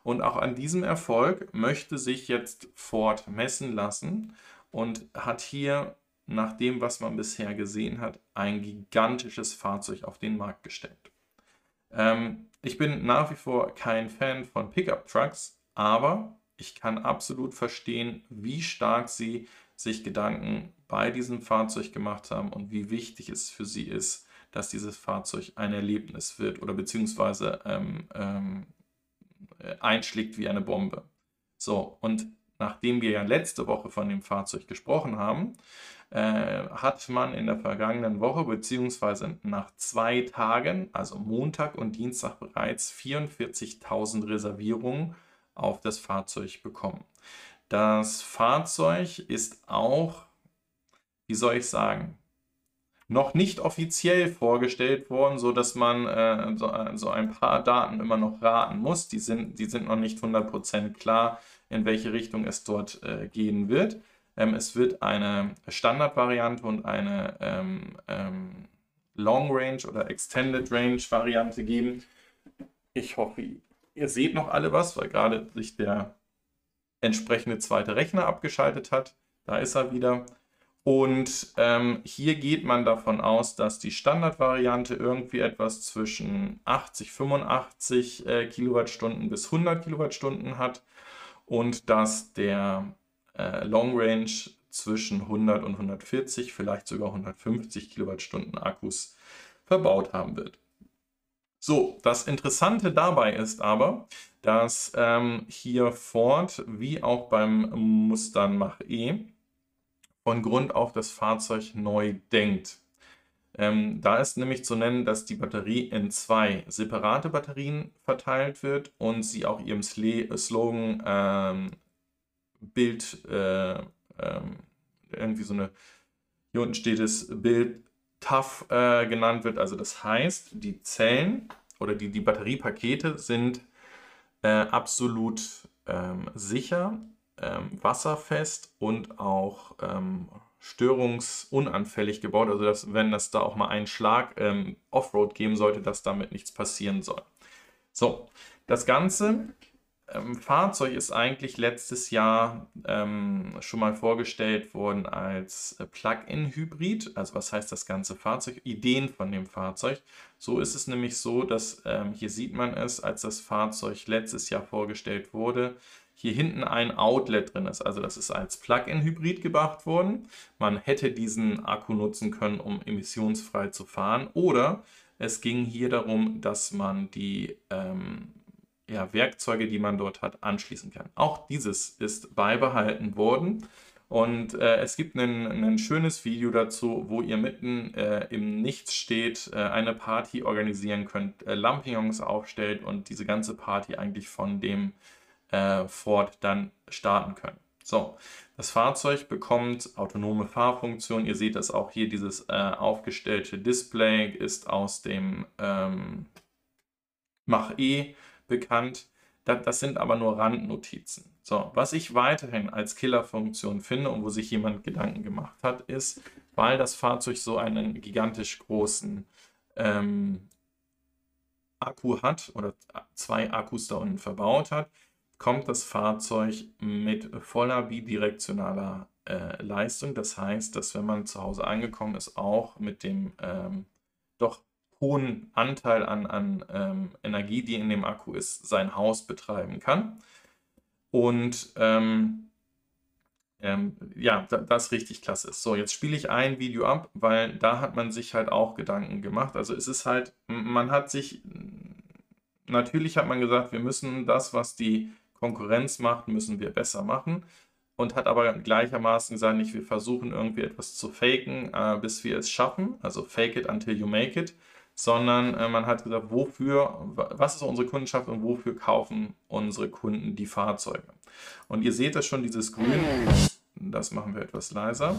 Und auch an diesem Erfolg möchte sich jetzt Ford messen lassen und hat hier nach dem, was man bisher gesehen hat, ein gigantisches Fahrzeug auf den Markt gestellt. Ähm, ich bin nach wie vor kein Fan von Pickup-Trucks, aber ich kann absolut verstehen, wie stark sie sich Gedanken bei diesem Fahrzeug gemacht haben und wie wichtig es für sie ist, dass dieses Fahrzeug ein Erlebnis wird oder beziehungsweise ähm, ähm, einschlägt wie eine Bombe. So, und nachdem wir ja letzte Woche von dem Fahrzeug gesprochen haben, äh, hat man in der vergangenen Woche beziehungsweise nach zwei Tagen, also Montag und Dienstag bereits 44.000 Reservierungen auf das Fahrzeug bekommen. Das Fahrzeug ist auch, wie soll ich sagen, noch nicht offiziell vorgestellt worden, sodass man äh, so, äh, so, ein paar Daten immer noch raten muss. Die sind, die sind noch nicht 100% klar, in welche Richtung es dort äh, gehen wird. Ähm, es wird eine Standardvariante und eine ähm, ähm, Long Range oder Extended Range Variante geben. Ich hoffe, ihr seht noch alle was, weil gerade sich der entsprechende zweite Rechner abgeschaltet hat. Da ist er wieder. Und ähm, hier geht man davon aus, dass die Standardvariante irgendwie etwas zwischen 80, 85 äh, Kilowattstunden bis 100 Kilowattstunden hat und dass der äh, Long Range zwischen 100 und 140, vielleicht sogar 150 Kilowattstunden Akkus verbaut haben wird. So, das Interessante dabei ist aber, dass ähm, hier Ford wie auch beim Mustang Mach-E von Grund auf das Fahrzeug neu denkt. Ähm, da ist nämlich zu nennen, dass die Batterie in zwei separate Batterien verteilt wird und sie auch ihrem Sle Slogan ähm, Bild, äh, ähm, irgendwie so eine, hier unten steht es, Bild tough äh, genannt wird. Also das heißt, die Zellen oder die, die Batteriepakete sind äh, absolut ähm, sicher, ähm, wasserfest und auch ähm, störungsunanfällig gebaut. Also dass, wenn das da auch mal einen Schlag ähm, Offroad geben sollte, dass damit nichts passieren soll. So, das Ganze ähm, Fahrzeug ist eigentlich letztes Jahr ähm, schon mal vorgestellt worden als äh, Plug-in-Hybrid. Also was heißt das ganze Fahrzeug? Ideen von dem Fahrzeug. So ist es nämlich so, dass ähm, hier sieht man es, als das Fahrzeug letztes Jahr vorgestellt wurde, hier hinten ein Outlet drin ist. Also das ist als Plug-in-Hybrid gebracht worden. Man hätte diesen Akku nutzen können, um emissionsfrei zu fahren. Oder es ging hier darum, dass man die ähm, ja, Werkzeuge, die man dort hat, anschließen kann. Auch dieses ist beibehalten worden. Und äh, es gibt ein schönes Video dazu, wo ihr mitten äh, im Nichts steht, äh, eine Party organisieren könnt, äh, Lampions aufstellt und diese ganze Party eigentlich von dem äh, Ford dann starten könnt. So, das Fahrzeug bekommt autonome Fahrfunktion. Ihr seht das auch hier, dieses äh, aufgestellte Display ist aus dem ähm, Mach-E bekannt. Das, das sind aber nur Randnotizen. So, was ich weiterhin als Killerfunktion finde und wo sich jemand Gedanken gemacht hat, ist, weil das Fahrzeug so einen gigantisch großen ähm, Akku hat oder zwei Akkus da unten verbaut hat, kommt das Fahrzeug mit voller bidirektionaler äh, Leistung. Das heißt, dass wenn man zu Hause angekommen ist, auch mit dem ähm, doch hohen Anteil an, an ähm, Energie, die in dem Akku ist, sein Haus betreiben kann. Und ähm, ähm, ja, da, das richtig klasse ist. So, jetzt spiele ich ein Video ab, weil da hat man sich halt auch Gedanken gemacht. Also es ist halt, man hat sich, natürlich hat man gesagt, wir müssen das, was die Konkurrenz macht, müssen wir besser machen. Und hat aber gleichermaßen gesagt, nicht, wir versuchen irgendwie etwas zu faken, äh, bis wir es schaffen. Also fake it until you make it sondern äh, man hat gesagt, wofür, was ist unsere Kundenschaft und wofür kaufen unsere Kunden die Fahrzeuge. Und ihr seht das schon, dieses Grün, das machen wir etwas leiser.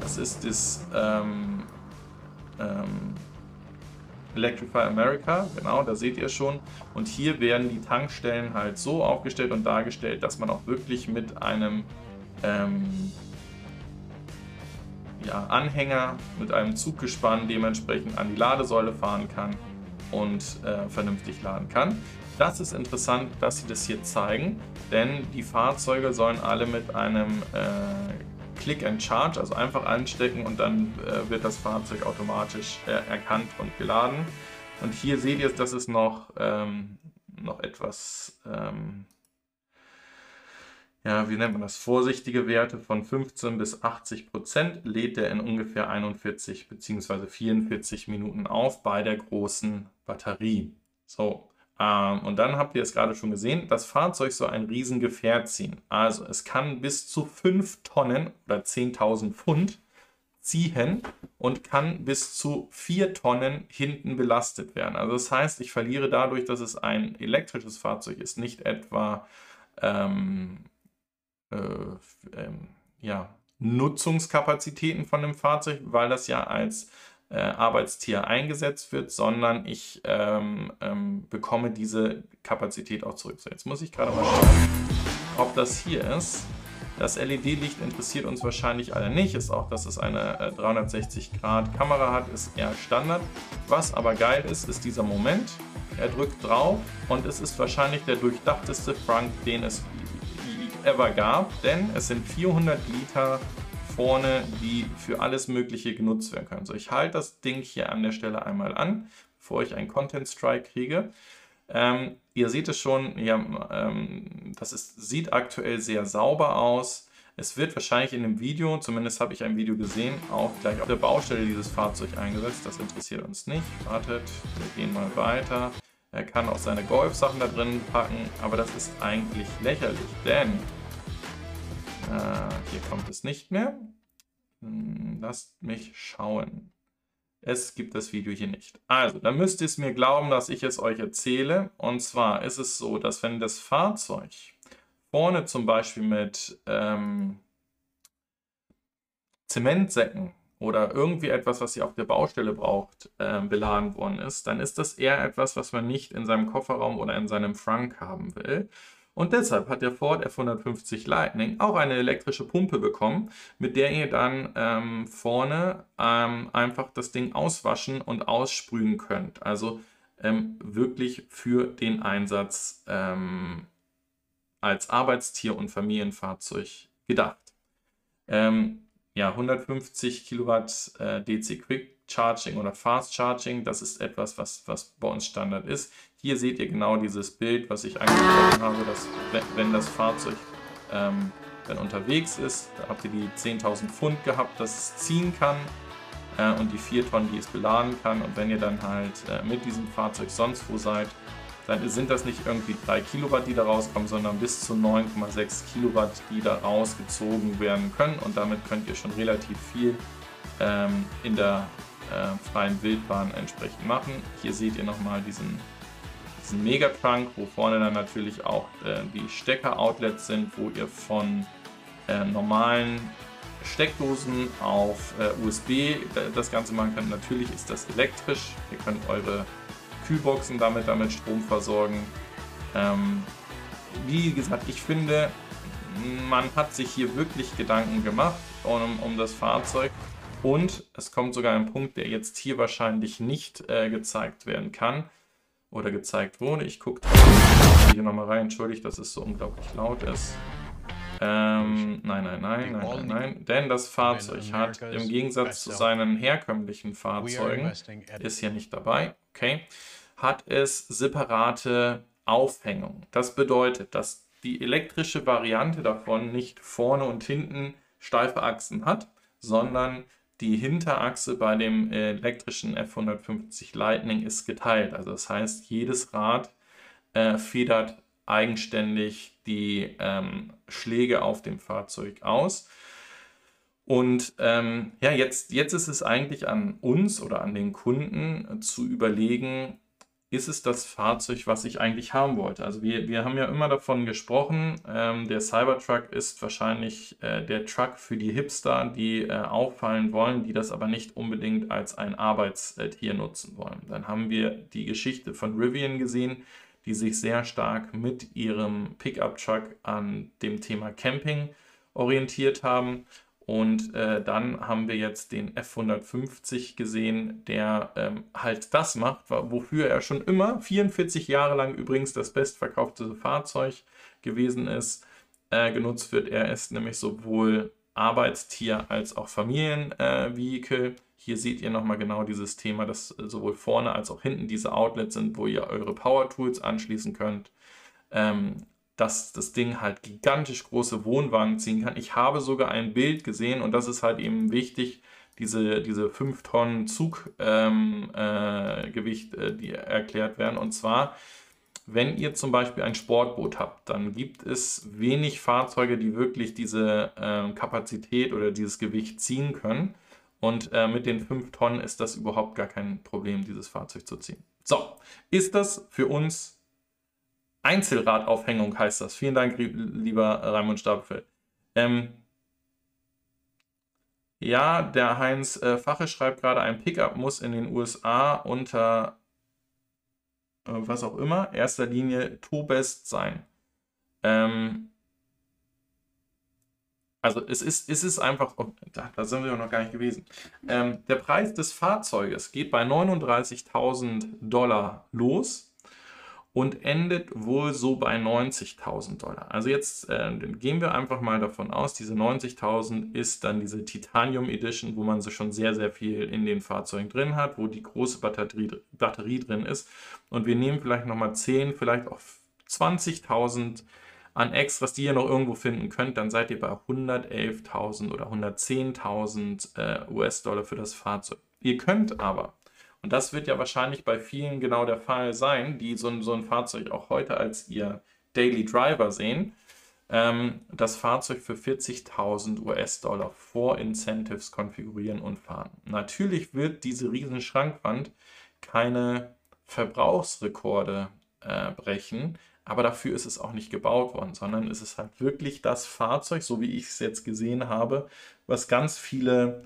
Das ist das ähm, ähm, Electrify America, genau, da seht ihr schon. Und hier werden die Tankstellen halt so aufgestellt und dargestellt, dass man auch wirklich mit einem ähm, ja, Anhänger mit einem Zuggespann dementsprechend an die Ladesäule fahren kann und äh, vernünftig laden kann. Das ist interessant, dass sie das hier zeigen, denn die Fahrzeuge sollen alle mit einem äh, Click and Charge, also einfach anstecken und dann äh, wird das Fahrzeug automatisch äh, erkannt und geladen. Und hier seht ihr, dass es noch, ähm, noch etwas ähm, ja, wie nennt man das, vorsichtige Werte von 15 bis 80 Prozent lädt er in ungefähr 41 bzw. 44 Minuten auf bei der großen Batterie. So, und dann habt ihr es gerade schon gesehen, das Fahrzeug soll ein Riesengefährt ziehen. Also es kann bis zu 5 Tonnen oder 10.000 Pfund ziehen und kann bis zu 4 Tonnen hinten belastet werden. Also das heißt, ich verliere dadurch, dass es ein elektrisches Fahrzeug ist, nicht etwa ähm, äh, ähm, ja, Nutzungskapazitäten von dem Fahrzeug, weil das ja als äh, Arbeitstier eingesetzt wird, sondern ich ähm, ähm, bekomme diese Kapazität auch zurück. So, jetzt muss ich gerade mal schauen, ob das hier ist. Das LED-Licht interessiert uns wahrscheinlich alle nicht, ist auch, dass es eine äh, 360-Grad-Kamera hat, ist eher Standard. Was aber geil ist, ist dieser Moment. Er drückt drauf und es ist wahrscheinlich der durchdachteste Frank, den es ever gab, denn es sind 400 Liter vorne, die für alles Mögliche genutzt werden können. So, ich halte das Ding hier an der Stelle einmal an, bevor ich einen Content Strike kriege. Ähm, ihr seht es schon, ja, ähm, das ist, sieht aktuell sehr sauber aus. Es wird wahrscheinlich in dem Video, zumindest habe ich ein Video gesehen, auch gleich auf der Baustelle dieses Fahrzeug eingesetzt. Das interessiert uns nicht. Wartet, wir gehen mal weiter. Er kann auch seine Golf-Sachen da drin packen, aber das ist eigentlich lächerlich, denn äh, hier kommt es nicht mehr. Hm, lasst mich schauen. Es gibt das Video hier nicht. Also, dann müsst ihr es mir glauben, dass ich es euch erzähle. Und zwar ist es so, dass wenn das Fahrzeug vorne zum Beispiel mit ähm, Zementsäcken oder irgendwie etwas, was ihr auf der Baustelle braucht, äh, beladen worden ist, dann ist das eher etwas, was man nicht in seinem Kofferraum oder in seinem Frank haben will. Und deshalb hat der Ford F150 Lightning auch eine elektrische Pumpe bekommen, mit der ihr dann ähm, vorne ähm, einfach das Ding auswaschen und aussprühen könnt. Also ähm, wirklich für den Einsatz ähm, als Arbeitstier- und Familienfahrzeug gedacht. Ähm, ja, 150 Kilowatt äh, DC Quick Charging oder Fast Charging, das ist etwas, was, was bei uns Standard ist. Hier seht ihr genau dieses Bild, was ich angesprochen habe, dass wenn das Fahrzeug ähm, dann unterwegs ist, da habt ihr die 10.000 Pfund gehabt, das es ziehen kann äh, und die 4 Tonnen, die es beladen kann. Und wenn ihr dann halt äh, mit diesem Fahrzeug sonst wo seid, dann sind das nicht irgendwie 3 Kilowatt, die da rauskommen, sondern bis zu 9,6 Kilowatt, die da rausgezogen werden können. Und damit könnt ihr schon relativ viel ähm, in der äh, freien Wildbahn entsprechend machen. Hier seht ihr nochmal diesen, diesen Megatrunk, wo vorne dann natürlich auch äh, die Stecker-Outlets sind, wo ihr von äh, normalen Steckdosen auf äh, USB das Ganze machen könnt. Natürlich ist das elektrisch. Ihr könnt eure Kühlboxen damit, damit Strom versorgen. Ähm, wie gesagt, ich finde, man hat sich hier wirklich Gedanken gemacht um, um das Fahrzeug. Und es kommt sogar ein Punkt, der jetzt hier wahrscheinlich nicht äh, gezeigt werden kann oder gezeigt wurde. Ich gucke hier nochmal rein. Entschuldigt, dass es so unglaublich laut ist. Ähm, nein, nein, nein, nein, nein, nein. Denn das Fahrzeug hat im Gegensatz zu seinen herkömmlichen Fahrzeugen, ist hier nicht dabei, okay, hat es separate Aufhängung. Das bedeutet, dass die elektrische Variante davon nicht vorne und hinten steife Achsen hat, sondern die Hinterachse bei dem elektrischen F150 Lightning ist geteilt. Also das heißt, jedes Rad äh, federt eigenständig die ähm, Schläge auf dem Fahrzeug aus. Und ähm, ja, jetzt, jetzt ist es eigentlich an uns oder an den Kunden zu überlegen, ist es das Fahrzeug, was ich eigentlich haben wollte. Also wir, wir haben ja immer davon gesprochen, ähm, der Cybertruck ist wahrscheinlich äh, der Truck für die Hipster, die äh, auffallen wollen, die das aber nicht unbedingt als ein Arbeitstier nutzen wollen. Dann haben wir die Geschichte von Rivian gesehen, die sich sehr stark mit ihrem Pickup-Truck an dem Thema Camping orientiert haben und äh, dann haben wir jetzt den F150 gesehen, der ähm, halt das macht, wofür er schon immer 44 Jahre lang übrigens das bestverkaufte Fahrzeug gewesen ist, äh, genutzt wird. Er ist nämlich sowohl Arbeitstier als auch Familienvehikel. Äh, Hier seht ihr nochmal genau dieses Thema, dass sowohl vorne als auch hinten diese Outlets sind, wo ihr eure Power Tools anschließen könnt. Ähm, dass das Ding halt gigantisch große Wohnwagen ziehen kann. Ich habe sogar ein Bild gesehen und das ist halt eben wichtig, diese, diese 5 Tonnen Zuggewicht, ähm, äh, äh, die erklärt werden. Und zwar, wenn ihr zum Beispiel ein Sportboot habt, dann gibt es wenig Fahrzeuge, die wirklich diese äh, Kapazität oder dieses Gewicht ziehen können. Und äh, mit den 5 Tonnen ist das überhaupt gar kein Problem, dieses Fahrzeug zu ziehen. So, ist das für uns Einzelradaufhängung heißt das. Vielen Dank, lieber Raimund Stapelfeld. Ähm, ja, der Heinz äh, Fache schreibt gerade, ein Pickup muss in den USA unter äh, was auch immer, erster Linie Tobest sein. Ähm, also es ist, es ist einfach, oh, da, da, sind wir noch gar nicht gewesen. Ähm, der Preis des Fahrzeuges geht bei 39.000 Dollar los und endet wohl so bei 90.000 Dollar. Also jetzt äh, gehen wir einfach mal davon aus, diese 90.000 ist dann diese Titanium Edition, wo man so schon sehr, sehr viel in den Fahrzeugen drin hat, wo die große Batterie, Batterie drin ist. Und wir nehmen vielleicht nochmal 10, vielleicht auch 20.000 an Extras, die ihr noch irgendwo finden könnt, dann seid ihr bei 111.000 oder 110.000 äh, US-Dollar für das Fahrzeug. Ihr könnt aber und das wird ja wahrscheinlich bei vielen genau der Fall sein, die so ein, so ein Fahrzeug auch heute als ihr Daily Driver sehen. Ähm, das Fahrzeug für 40.000 US-Dollar vor Incentives konfigurieren und fahren. Natürlich wird diese riesen Schrankwand keine Verbrauchsrekorde äh, brechen, aber dafür ist es auch nicht gebaut worden, sondern es ist halt wirklich das Fahrzeug, so wie ich es jetzt gesehen habe, was ganz viele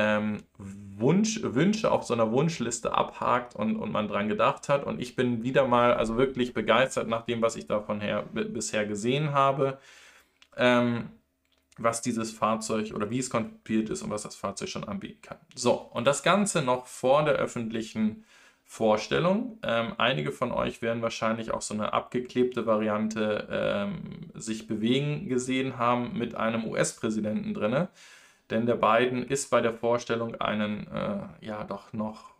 ähm, Wunsch, Wünsche auf so einer Wunschliste abhakt und, und man dran gedacht hat. Und ich bin wieder mal also wirklich begeistert nach dem, was ich davon her, bisher gesehen habe, ähm, was dieses Fahrzeug oder wie es konzipiert ist und was das Fahrzeug schon anbieten kann. So, und das Ganze noch vor der öffentlichen Vorstellung. Ähm, einige von euch werden wahrscheinlich auch so eine abgeklebte Variante ähm, sich bewegen gesehen haben mit einem US-Präsidenten drinne denn der Biden ist bei der Vorstellung einen, äh, ja, doch noch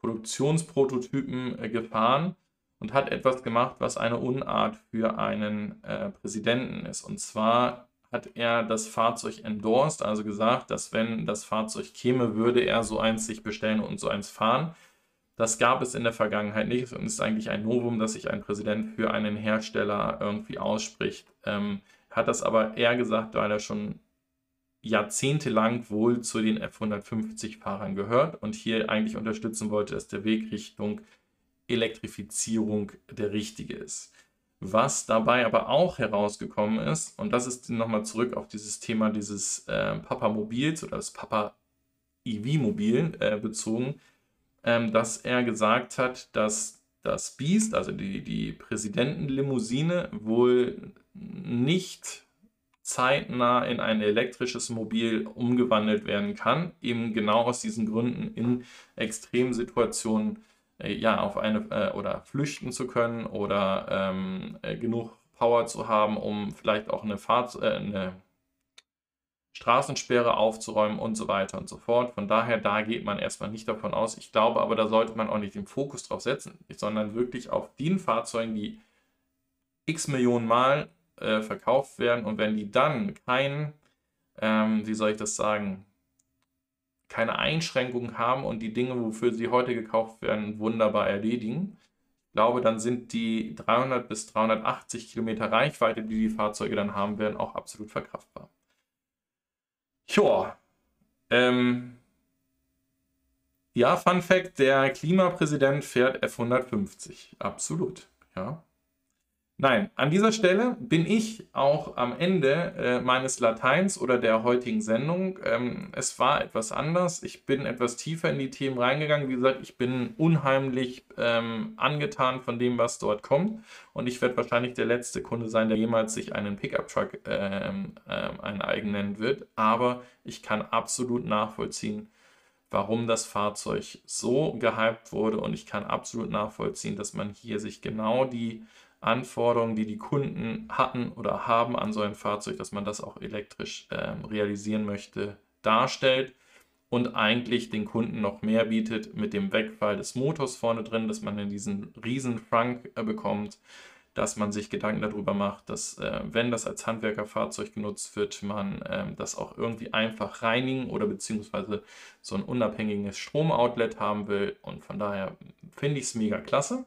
Produktionsprototypen äh, gefahren und hat etwas gemacht, was eine Unart für einen äh, Präsidenten ist. Und zwar hat er das Fahrzeug endorsed, also gesagt, dass wenn das Fahrzeug käme, würde er so eins sich bestellen und so eins fahren. Das gab es in der Vergangenheit nicht und ist eigentlich ein Novum, dass sich ein Präsident für einen Hersteller irgendwie ausspricht. Ähm, hat das aber eher gesagt, weil er schon jahrzehntelang wohl zu den F-150-Fahrern gehört und hier eigentlich unterstützen wollte, dass der Weg Richtung Elektrifizierung der richtige ist. Was dabei aber auch herausgekommen ist, und das ist nochmal zurück auf dieses Thema dieses äh, Papa-Mobils oder das Papa-EV-Mobil äh, bezogen, ähm, dass er gesagt hat, dass das Beast, also die, die Präsidentenlimousine, wohl nicht zeitnah in ein elektrisches Mobil umgewandelt werden kann, eben genau aus diesen Gründen in Extremsituationen äh, ja auf eine äh, oder flüchten zu können oder ähm, äh, genug Power zu haben, um vielleicht auch eine, Fahrt, äh, eine Straßensperre aufzuräumen und so weiter und so fort. Von daher, da geht man erstmal nicht davon aus. Ich glaube aber, da sollte man auch nicht den Fokus drauf setzen, sondern wirklich auf den Fahrzeugen, die x Millionen Mal äh, verkauft werden und wenn die dann kein, ähm, wie soll ich das sagen, keine Einschränkungen haben und die Dinge, wofür sie heute gekauft werden, wunderbar erledigen, ich glaube, dann sind die 300 bis 380 Kilometer Reichweite, die die Fahrzeuge dann haben werden, auch absolut verkraftbar. Joa. Ähm, ja, Fun Fact: Der Klimapräsident fährt F150. Absolut. Ja. Nein, an dieser Stelle bin ich auch am Ende äh, meines Lateins oder der heutigen Sendung. Ähm, es war etwas anders. Ich bin etwas tiefer in die Themen reingegangen. Wie gesagt, ich bin unheimlich ähm, angetan von dem, was dort kommt. Und ich werde wahrscheinlich der letzte Kunde sein, der jemals sich einen Pickup-Truck ähm, ähm, eigenen wird. Aber ich kann absolut nachvollziehen, warum das Fahrzeug so gehypt wurde. Und ich kann absolut nachvollziehen, dass man hier sich genau die Anforderungen, die die Kunden hatten oder haben an so ein Fahrzeug, dass man das auch elektrisch äh, realisieren möchte, darstellt und eigentlich den Kunden noch mehr bietet mit dem Wegfall des Motors vorne drin, dass man in diesen riesen Frunk äh, bekommt, dass man sich Gedanken darüber macht, dass äh, wenn das als Handwerkerfahrzeug genutzt wird, man ähm, das auch irgendwie einfach reinigen oder beziehungsweise so ein unabhängiges Stromoutlet haben will. Und von daher finde ich es mega klasse.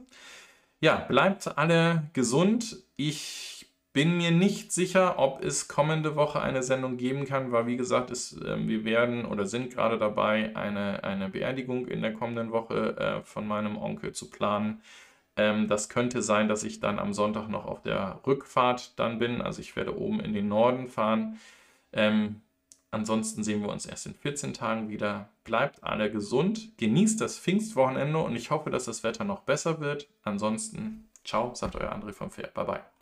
Ja, bleibt alle gesund. Ich bin mir nicht sicher, ob es kommende Woche eine Sendung geben kann, weil wie gesagt, es, äh, wir werden oder sind gerade dabei, eine, eine Beerdigung in der kommenden Woche äh, von meinem Onkel zu planen. Ähm, das könnte sein, dass ich dann am Sonntag noch auf der Rückfahrt dann bin. Also ich werde oben in den Norden fahren. Ähm, ansonsten sehen wir uns erst in 14 Tagen wieder. Bleibt alle gesund, genießt das Pfingstwochenende und ich hoffe, dass das Wetter noch besser wird. Ansonsten, ciao, sagt euer André vom Fair. Bye bye.